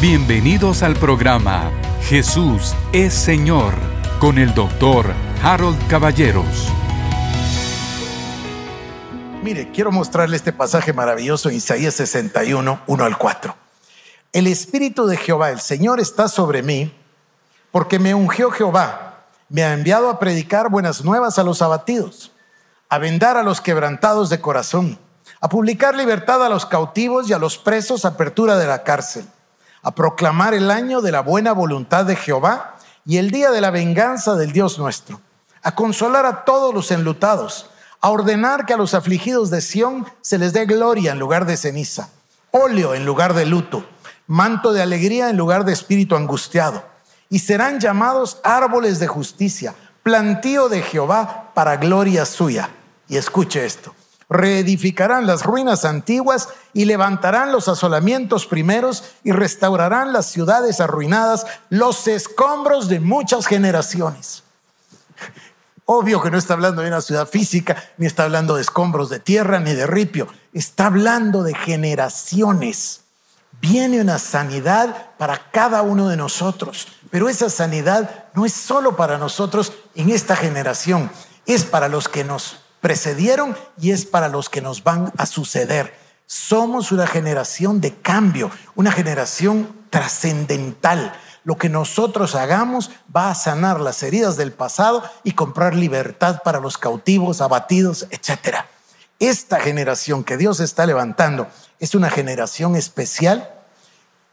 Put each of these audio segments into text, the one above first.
Bienvenidos al programa Jesús es Señor con el doctor Harold Caballeros. Mire, quiero mostrarle este pasaje maravilloso Isaías 61, 1 al 4. El Espíritu de Jehová, el Señor, está sobre mí, porque me ungió Jehová, me ha enviado a predicar buenas nuevas a los abatidos, a vendar a los quebrantados de corazón, a publicar libertad a los cautivos y a los presos, apertura de la cárcel, a proclamar el año de la buena voluntad de Jehová y el día de la venganza del Dios nuestro, a consolar a todos los enlutados a ordenar que a los afligidos de Sión se les dé gloria en lugar de ceniza, óleo en lugar de luto, manto de alegría en lugar de espíritu angustiado. Y serán llamados árboles de justicia, plantío de Jehová para gloria suya. Y escuche esto, reedificarán las ruinas antiguas y levantarán los asolamientos primeros y restaurarán las ciudades arruinadas, los escombros de muchas generaciones. Obvio que no está hablando de una ciudad física, ni está hablando de escombros de tierra, ni de ripio. Está hablando de generaciones. Viene una sanidad para cada uno de nosotros, pero esa sanidad no es solo para nosotros en esta generación, es para los que nos precedieron y es para los que nos van a suceder. Somos una generación de cambio, una generación trascendental lo que nosotros hagamos va a sanar las heridas del pasado y comprar libertad para los cautivos, abatidos, etc. Esta generación que Dios está levantando es una generación especial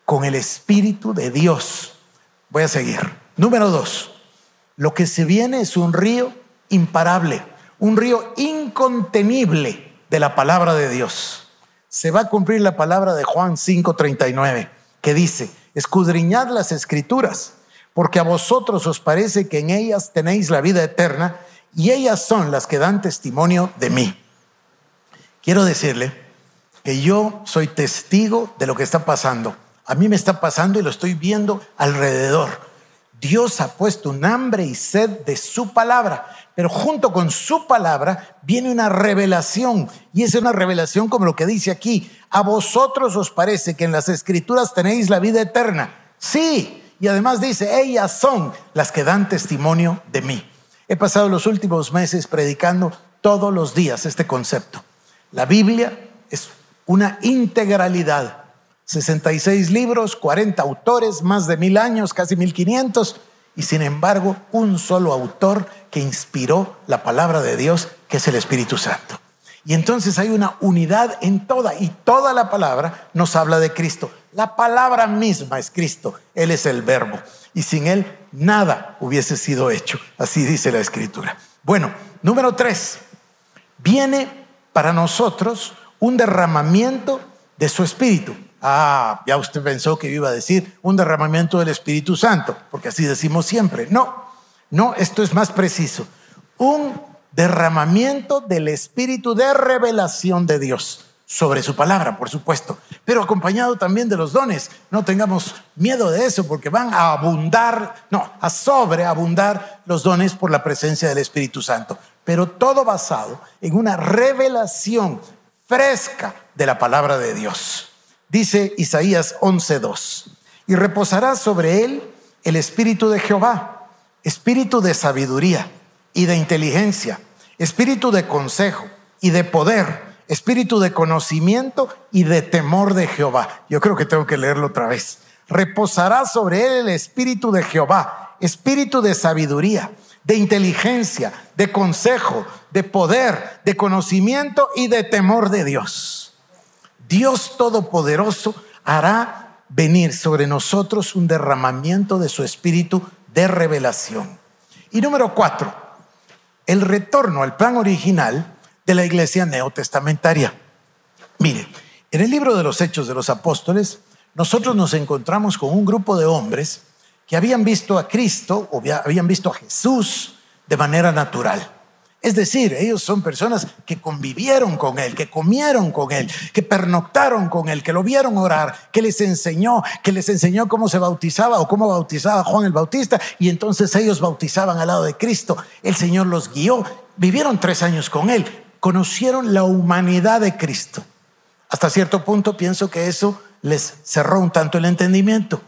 con el Espíritu de Dios. Voy a seguir. Número dos, lo que se viene es un río imparable, un río incontenible de la palabra de Dios. Se va a cumplir la palabra de Juan 5:39, que dice, escudriñad las escrituras, porque a vosotros os parece que en ellas tenéis la vida eterna y ellas son las que dan testimonio de mí. Quiero decirle que yo soy testigo de lo que está pasando. A mí me está pasando y lo estoy viendo alrededor. Dios ha puesto un hambre y sed de su palabra, pero junto con su palabra viene una revelación y es una revelación como lo que dice aquí, ¿A vosotros os parece que en las escrituras tenéis la vida eterna? Sí. Y además dice, ellas son las que dan testimonio de mí. He pasado los últimos meses predicando todos los días este concepto. La Biblia es una integralidad. 66 libros, 40 autores, más de mil años, casi 1500, y sin embargo un solo autor que inspiró la palabra de Dios, que es el Espíritu Santo. Y entonces hay una unidad en toda, y toda la palabra nos habla de Cristo. La palabra misma es Cristo, Él es el verbo, y sin Él nada hubiese sido hecho, así dice la escritura. Bueno, número tres, viene para nosotros un derramamiento de su espíritu. Ah, ya usted pensó que iba a decir un derramamiento del Espíritu Santo, porque así decimos siempre. No, no, esto es más preciso. Un derramamiento del espíritu de revelación de Dios sobre su palabra, por supuesto, pero acompañado también de los dones. No tengamos miedo de eso porque van a abundar, no, a sobreabundar los dones por la presencia del Espíritu Santo, pero todo basado en una revelación fresca de la palabra de Dios. Dice Isaías 11:2, y reposará sobre él el espíritu de Jehová, espíritu de sabiduría y de inteligencia espíritu de consejo y de poder, espíritu de conocimiento y de temor de Jehová. Yo creo que tengo que leerlo otra vez. Reposará sobre él el espíritu de Jehová, espíritu de sabiduría, de inteligencia, de consejo, de poder, de conocimiento y de temor de Dios. Dios Todopoderoso hará venir sobre nosotros un derramamiento de su espíritu de revelación. Y número cuatro, el retorno al plan original de la iglesia neotestamentaria. Mire, en el libro de los Hechos de los Apóstoles, nosotros nos encontramos con un grupo de hombres que habían visto a Cristo o habían visto a Jesús de manera natural. Es decir, ellos son personas que convivieron con Él, que comieron con Él, que pernoctaron con Él, que lo vieron orar, que les enseñó, que les enseñó cómo se bautizaba o cómo bautizaba Juan el Bautista y entonces ellos bautizaban al lado de Cristo. El Señor los guió, vivieron tres años con Él, conocieron la humanidad de Cristo. Hasta cierto punto pienso que eso les cerró un tanto el entendimiento,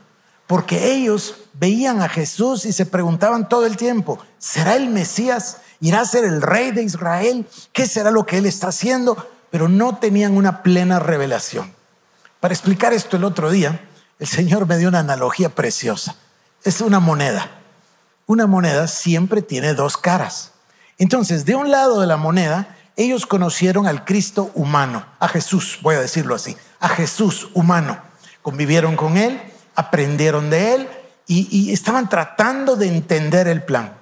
porque ellos veían a Jesús y se preguntaban todo el tiempo, ¿será el Mesías? ¿Irá a ser el rey de Israel? ¿Qué será lo que él está haciendo? Pero no tenían una plena revelación. Para explicar esto el otro día, el Señor me dio una analogía preciosa. Es una moneda. Una moneda siempre tiene dos caras. Entonces, de un lado de la moneda, ellos conocieron al Cristo humano, a Jesús, voy a decirlo así, a Jesús humano. Convivieron con Él, aprendieron de Él y, estaban tratando de entender el plan.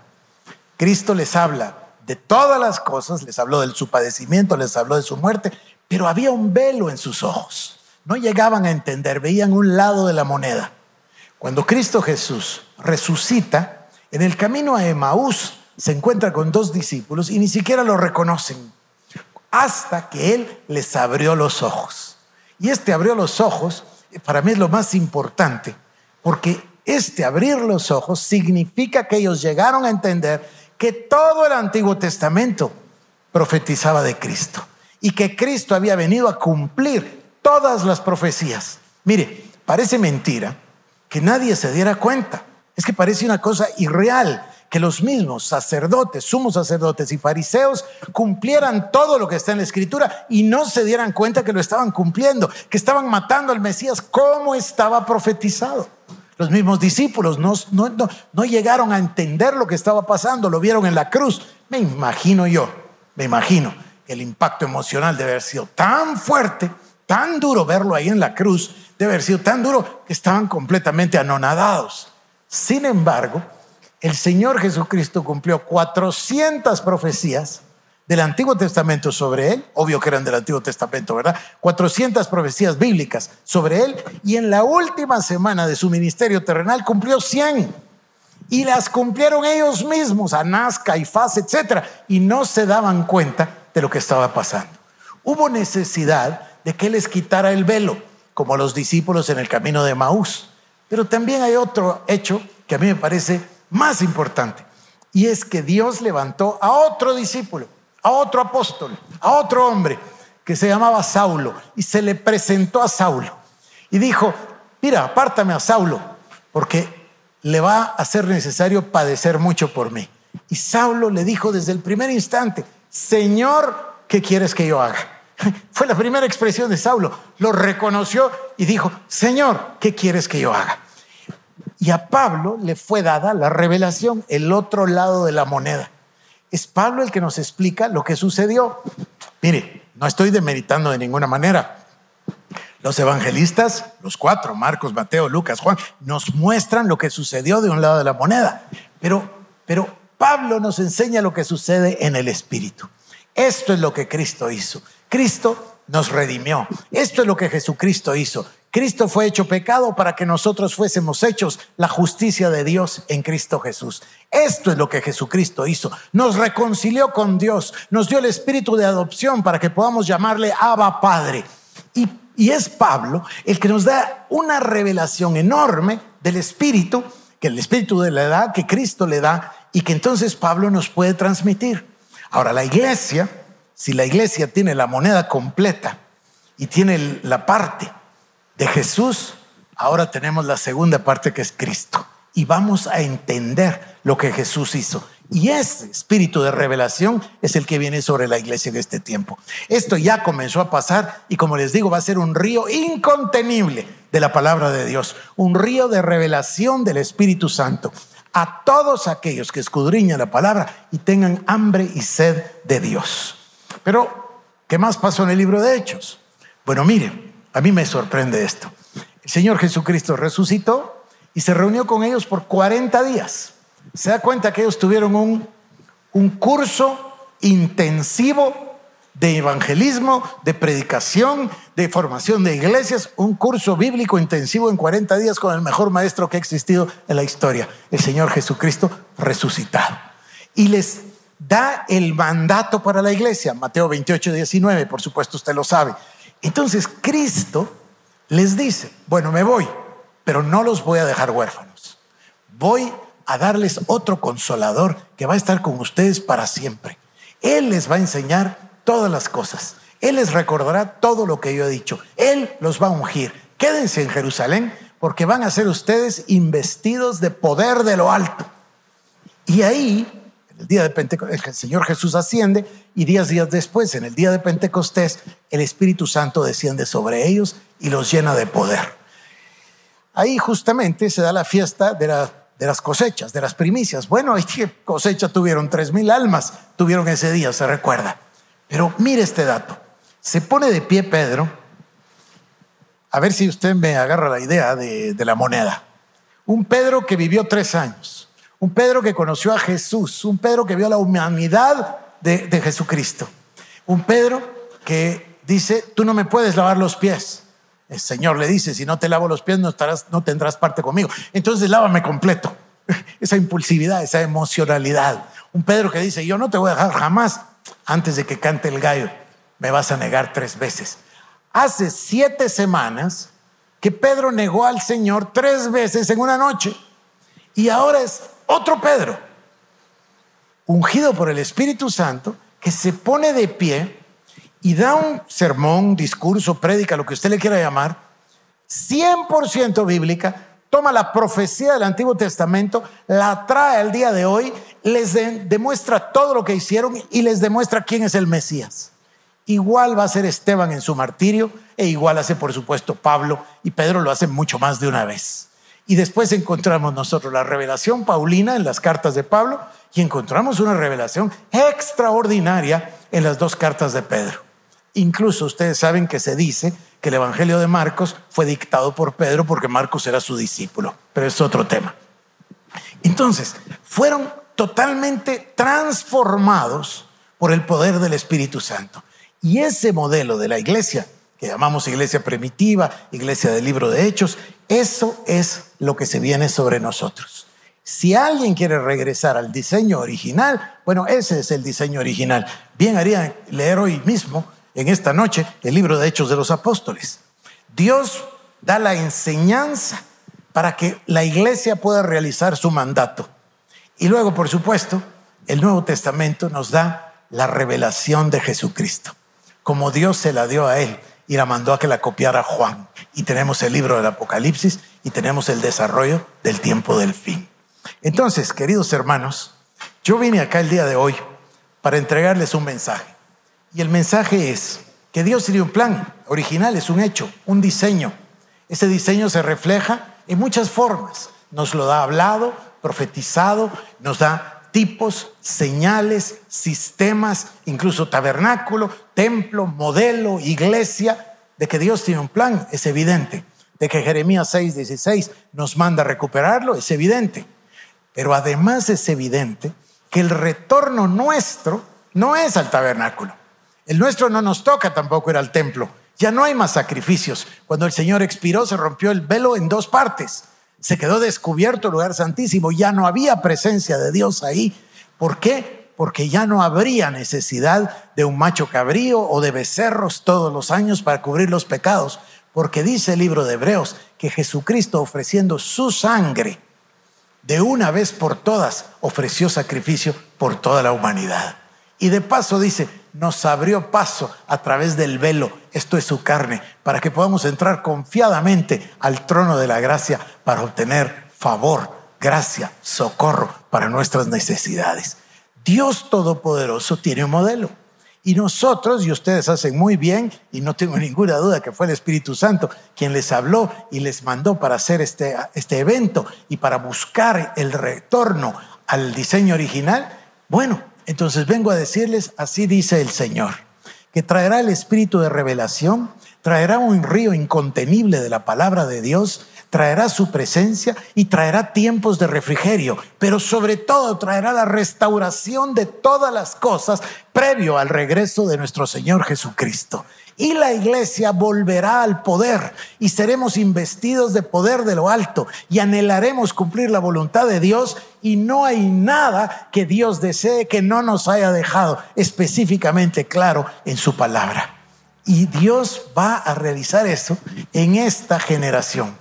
Cristo les habla de todas las cosas, les habló de su padecimiento, les habló de su muerte, pero había un velo en sus ojos. No llegaban a entender, veían un lado de la moneda. Cuando Cristo Jesús resucita, en el camino a Emaús se encuentra con dos discípulos y ni siquiera lo reconocen hasta que Él les abrió los ojos. Y este abrió los ojos, para mí es lo más importante, porque este abrir los ojos significa que ellos llegaron a entender que todo el Antiguo Testamento profetizaba de Cristo y que Cristo había venido a cumplir todas las profecías. Mire, parece mentira que nadie se diera cuenta. Es que parece una cosa irreal que los mismos sacerdotes, sumos sacerdotes y fariseos cumplieran todo lo que está en la escritura y no se dieran cuenta que lo estaban cumpliendo, que estaban matando al Mesías como estaba profetizado. Los mismos discípulos no, llegaron a entender lo que estaba pasando, lo vieron en la cruz. Me imagino yo, me imagino que el impacto emocional debe haber sido tan fuerte, tan duro verlo ahí en la cruz, debe haber sido tan duro que estaban completamente anonadados. Sin embargo, el Señor Jesucristo cumplió 400 profecías del Antiguo Testamento sobre él, obvio que eran del Antiguo Testamento, ¿verdad? 400 profecías bíblicas sobre él y en la última semana de su ministerio terrenal cumplió 100 y las cumplieron ellos mismos, Anás, Caifás, etc. Y no se daban cuenta de lo que estaba pasando. Hubo necesidad de que les quitara el velo, como los discípulos en el camino de Maús. Pero también hay otro hecho que a mí me parece más importante. Y es que Dios levantó a otro discípulo, a otro apóstol, a otro hombre que se llamaba Saulo y se le presentó a Saulo y dijo, mira, apártame a Saulo porque le va a ser necesario padecer mucho por mí. Y Saulo le dijo desde el primer instante, Señor, ¿qué quieres que yo haga? Fue la primera expresión de Saulo. Lo reconoció y dijo, Señor, ¿qué quieres que yo haga? Y a Pablo le fue dada la revelación, el otro lado de la moneda. Es Pablo el que nos explica lo que sucedió. Mire, no estoy demeritando de ninguna manera. Los evangelistas, los cuatro, Marcos, Mateo, Lucas, Juan, nos muestran lo que sucedió de un lado de la moneda. Pero, pero Pablo nos enseña lo que sucede en el Espíritu. Esto es lo que Cristo hizo. Cristo nos redimió. Esto es lo que Jesucristo hizo. Cristo fue hecho pecado para que nosotros fuésemos hechos la justicia de Dios en Cristo Jesús. Esto es lo que Jesucristo hizo. Nos reconcilió con Dios, nos dio el espíritu de adopción para que podamos llamarle Abba Padre. Y, y es Pablo el que nos da una revelación enorme del espíritu, que el espíritu de la edad que Cristo le da y que entonces Pablo nos puede transmitir. Ahora, la iglesia, si la iglesia tiene la moneda completa y tiene la parte de Jesús, ahora tenemos la segunda parte que es Cristo. Y vamos a entender lo que Jesús hizo. Y ese espíritu de revelación es el que viene sobre la iglesia en este tiempo. Esto ya comenzó a pasar y como les digo, va a ser un río incontenible de la palabra de Dios, un río de revelación del Espíritu Santo a todos aquellos que escudriñan la palabra y tengan hambre y sed de Dios. Pero, ¿qué más pasó en el libro de Hechos? Bueno, miren, a mí me sorprende esto. El Señor Jesucristo resucitó y se reunió con ellos por 40 días. Se da cuenta que ellos tuvieron un, un curso intensivo de evangelismo, de predicación, de formación de iglesias, un curso bíblico intensivo en 40 días con el mejor maestro que ha existido en la historia, el Señor Jesucristo resucitado. Y les da el mandato para la iglesia, Mateo 28, 19, por supuesto usted lo sabe. Entonces Cristo les dice, bueno, me voy, pero no los voy a dejar huérfanos. Voy a darles otro consolador que va a estar con ustedes para siempre. Él les va a enseñar todas las cosas. Él les recordará todo lo que yo he dicho. Él los va a ungir. quédense en Jerusalén porque van a ser ustedes investidos de poder de lo alto. Y ahí, el día de Pentecostés, el Señor Jesús asciende y días, días después, en el día de Pentecostés, el Espíritu Santo desciende sobre ellos y los llena de poder. Ahí justamente se da la fiesta de, de las cosechas, de las primicias. Bueno, ¿qué cosecha tuvieron? Tres mil almas tuvieron ese día, se recuerda. Pero mire este dato. Se pone de pie Pedro a ver si usted me agarra la idea de, la moneda. Un Pedro que vivió tres años, un Pedro que conoció a Jesús, un Pedro que vio la humanidad de, Jesucristo, un Pedro que dice, tú no me puedes lavar los pies. El Señor le dice, si no te lavo los pies no, no tendrás parte conmigo. Entonces lávame completo. Esa impulsividad, esa emocionalidad. Un Pedro que dice, yo no te voy a dejar jamás antes de que cante el gallo. Me vas a negar tres veces hace siete semanas que Pedro negó al Señor tres veces en una noche. Y ahora es otro Pedro, ungido por el Espíritu Santo, que se pone de pie y da un sermón, discurso, prédica, lo que usted le quiera llamar, 100% bíblica, toma la profecía del Antiguo Testamento, la trae al día de hoy, les demuestra todo lo que hicieron y les demuestra quién es el Mesías. Igual va a ser Esteban en su martirio e igual hace por supuesto Pablo y Pedro lo hace mucho más de una vez. Y después encontramos nosotros la revelación paulina en las cartas de Pablo y encontramos una revelación extraordinaria en las dos cartas de Pedro. Incluso ustedes saben que se dice que el Evangelio de Marcos fue dictado por Pedro porque Marcos era su discípulo, pero es otro tema. Entonces, fueron totalmente transformados por el poder del Espíritu Santo. Y ese modelo de la iglesia, que llamamos iglesia primitiva, iglesia del libro de Hechos, eso es lo que se viene sobre nosotros. Si alguien quiere regresar al diseño original, bueno, ese es el diseño original. Bien haría leer hoy mismo, en esta noche, el libro de Hechos de los Apóstoles. Dios da la enseñanza para que la iglesia pueda realizar su mandato. Y luego, por supuesto, el Nuevo Testamento nos da la revelación de Jesucristo como Dios se la dio a él y la mandó a que la copiara Juan. Y tenemos el libro del Apocalipsis y tenemos el desarrollo del tiempo del fin. Entonces, queridos hermanos, yo vine acá el día de hoy para entregarles un mensaje. Y el mensaje es que Dios tiene un plan original, es un hecho, un diseño. Ese diseño se refleja en muchas formas. Nos lo da hablado, profetizado, nos da tipos, señales, sistemas, incluso tabernáculo, templo, modelo, iglesia, de que Dios tiene un plan, es evidente. De que Jeremías 6, 16 nos manda a recuperarlo, es evidente. Pero además es evidente que el retorno nuestro no es al tabernáculo. El nuestro no nos toca tampoco ir al templo. Ya no hay más sacrificios. Cuando el Señor expiró, se rompió el velo en dos partes se quedó descubierto el lugar santísimo, ya no había presencia de Dios ahí. ¿Por qué? Porque ya no habría necesidad de un macho cabrío o de becerros todos los años para cubrir los pecados, porque dice el libro de Hebreos que Jesucristo ofreciendo su sangre de una vez por todas ofreció sacrificio por toda la humanidad. Y de paso dice, nos abrió paso a través del velo, esto es su carne, para que podamos entrar confiadamente al trono de la gracia para obtener favor, gracia, socorro para nuestras necesidades. Dios Todopoderoso tiene un modelo. Y nosotros, y ustedes hacen muy bien, y no tengo ninguna duda que fue el Espíritu Santo quien les habló y les mandó para hacer este, este evento y para buscar el retorno al diseño original, bueno, entonces vengo a decirles, así dice el Señor, que traerá el espíritu de revelación, traerá un río incontenible de la palabra de Dios, traerá su presencia y traerá tiempos de refrigerio, pero sobre todo traerá la restauración de todas las cosas previo al regreso de nuestro Señor Jesucristo y la iglesia volverá al poder y seremos investidos de poder de lo alto y anhelaremos cumplir la voluntad de Dios y no hay nada que Dios desee que no nos haya dejado específicamente claro en su palabra. Y Dios va a realizar eso en esta generación.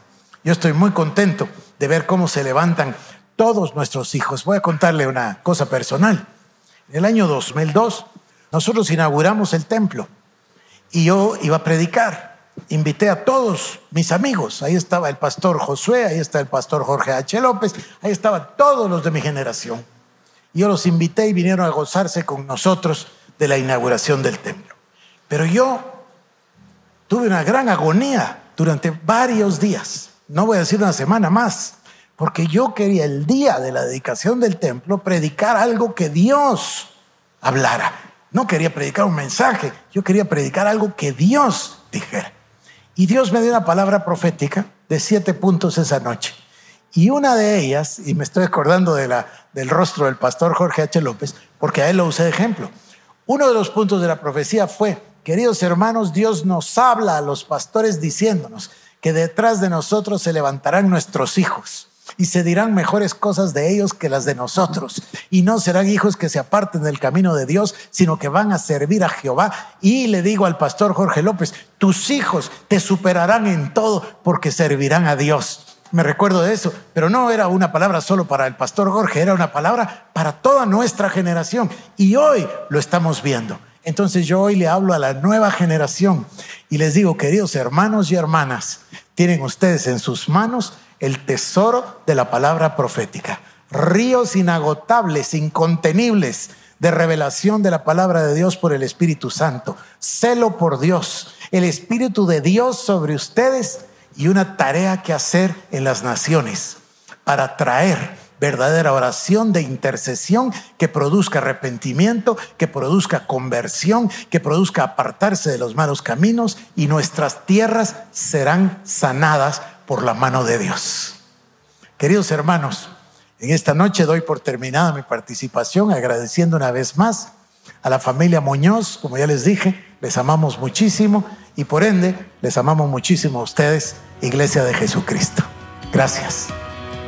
Yo estoy muy contento de ver cómo se levantan todos nuestros hijos. Voy a contarle una cosa personal. En el año 2002 nosotros inauguramos el templo y yo iba a predicar. invité a todos mis amigos. Ahí estaba el pastor Josué, ahí está el pastor Jorge H. López, ahí estaban todos los de mi generación. Yo los invité y vinieron a gozarse con nosotros de la inauguración del templo. Pero yo tuve una gran agonía durante varios días, no voy a decir una semana más, porque yo quería el día de la dedicación del templo predicar algo que Dios hablara. No quería predicar un mensaje, yo quería predicar algo que Dios dijera. Y Dios me dio una palabra profética de siete puntos esa noche. Y una de ellas, y me estoy acordando del rostro del pastor Jorge H. López, porque a él lo usé de ejemplo. Uno de los puntos de la profecía fue, queridos hermanos, Dios nos habla a los pastores diciéndonos que detrás de nosotros se levantarán nuestros hijos y se dirán mejores cosas de ellos que las de nosotros. Y no serán hijos que se aparten del camino de Dios, sino que van a servir a Jehová. Y le digo al pastor Jorge López, tus hijos te superarán en todo porque servirán a Dios. Me recuerdo de eso, pero no era una palabra solo para el pastor Jorge, era una palabra para toda nuestra generación. Y hoy lo estamos viendo. Entonces yo hoy le hablo a la nueva generación y les digo, queridos hermanos y hermanas, tienen ustedes en sus manos el tesoro de la palabra profética. Ríos inagotables, incontenibles de revelación de la palabra de Dios por el Espíritu Santo. Celo por Dios, el Espíritu de Dios sobre ustedes y una tarea que hacer en las naciones para traer verdadera oración de intercesión que produzca arrepentimiento, que produzca conversión, que produzca apartarse de los malos caminos y nuestras tierras serán sanadas por la mano de Dios. Queridos hermanos, en esta noche doy por terminada mi participación agradeciendo una vez más a la familia Muñoz, como ya les dije, les amamos muchísimo y por ende les amamos muchísimo a ustedes, Iglesia de Jesucristo. Gracias.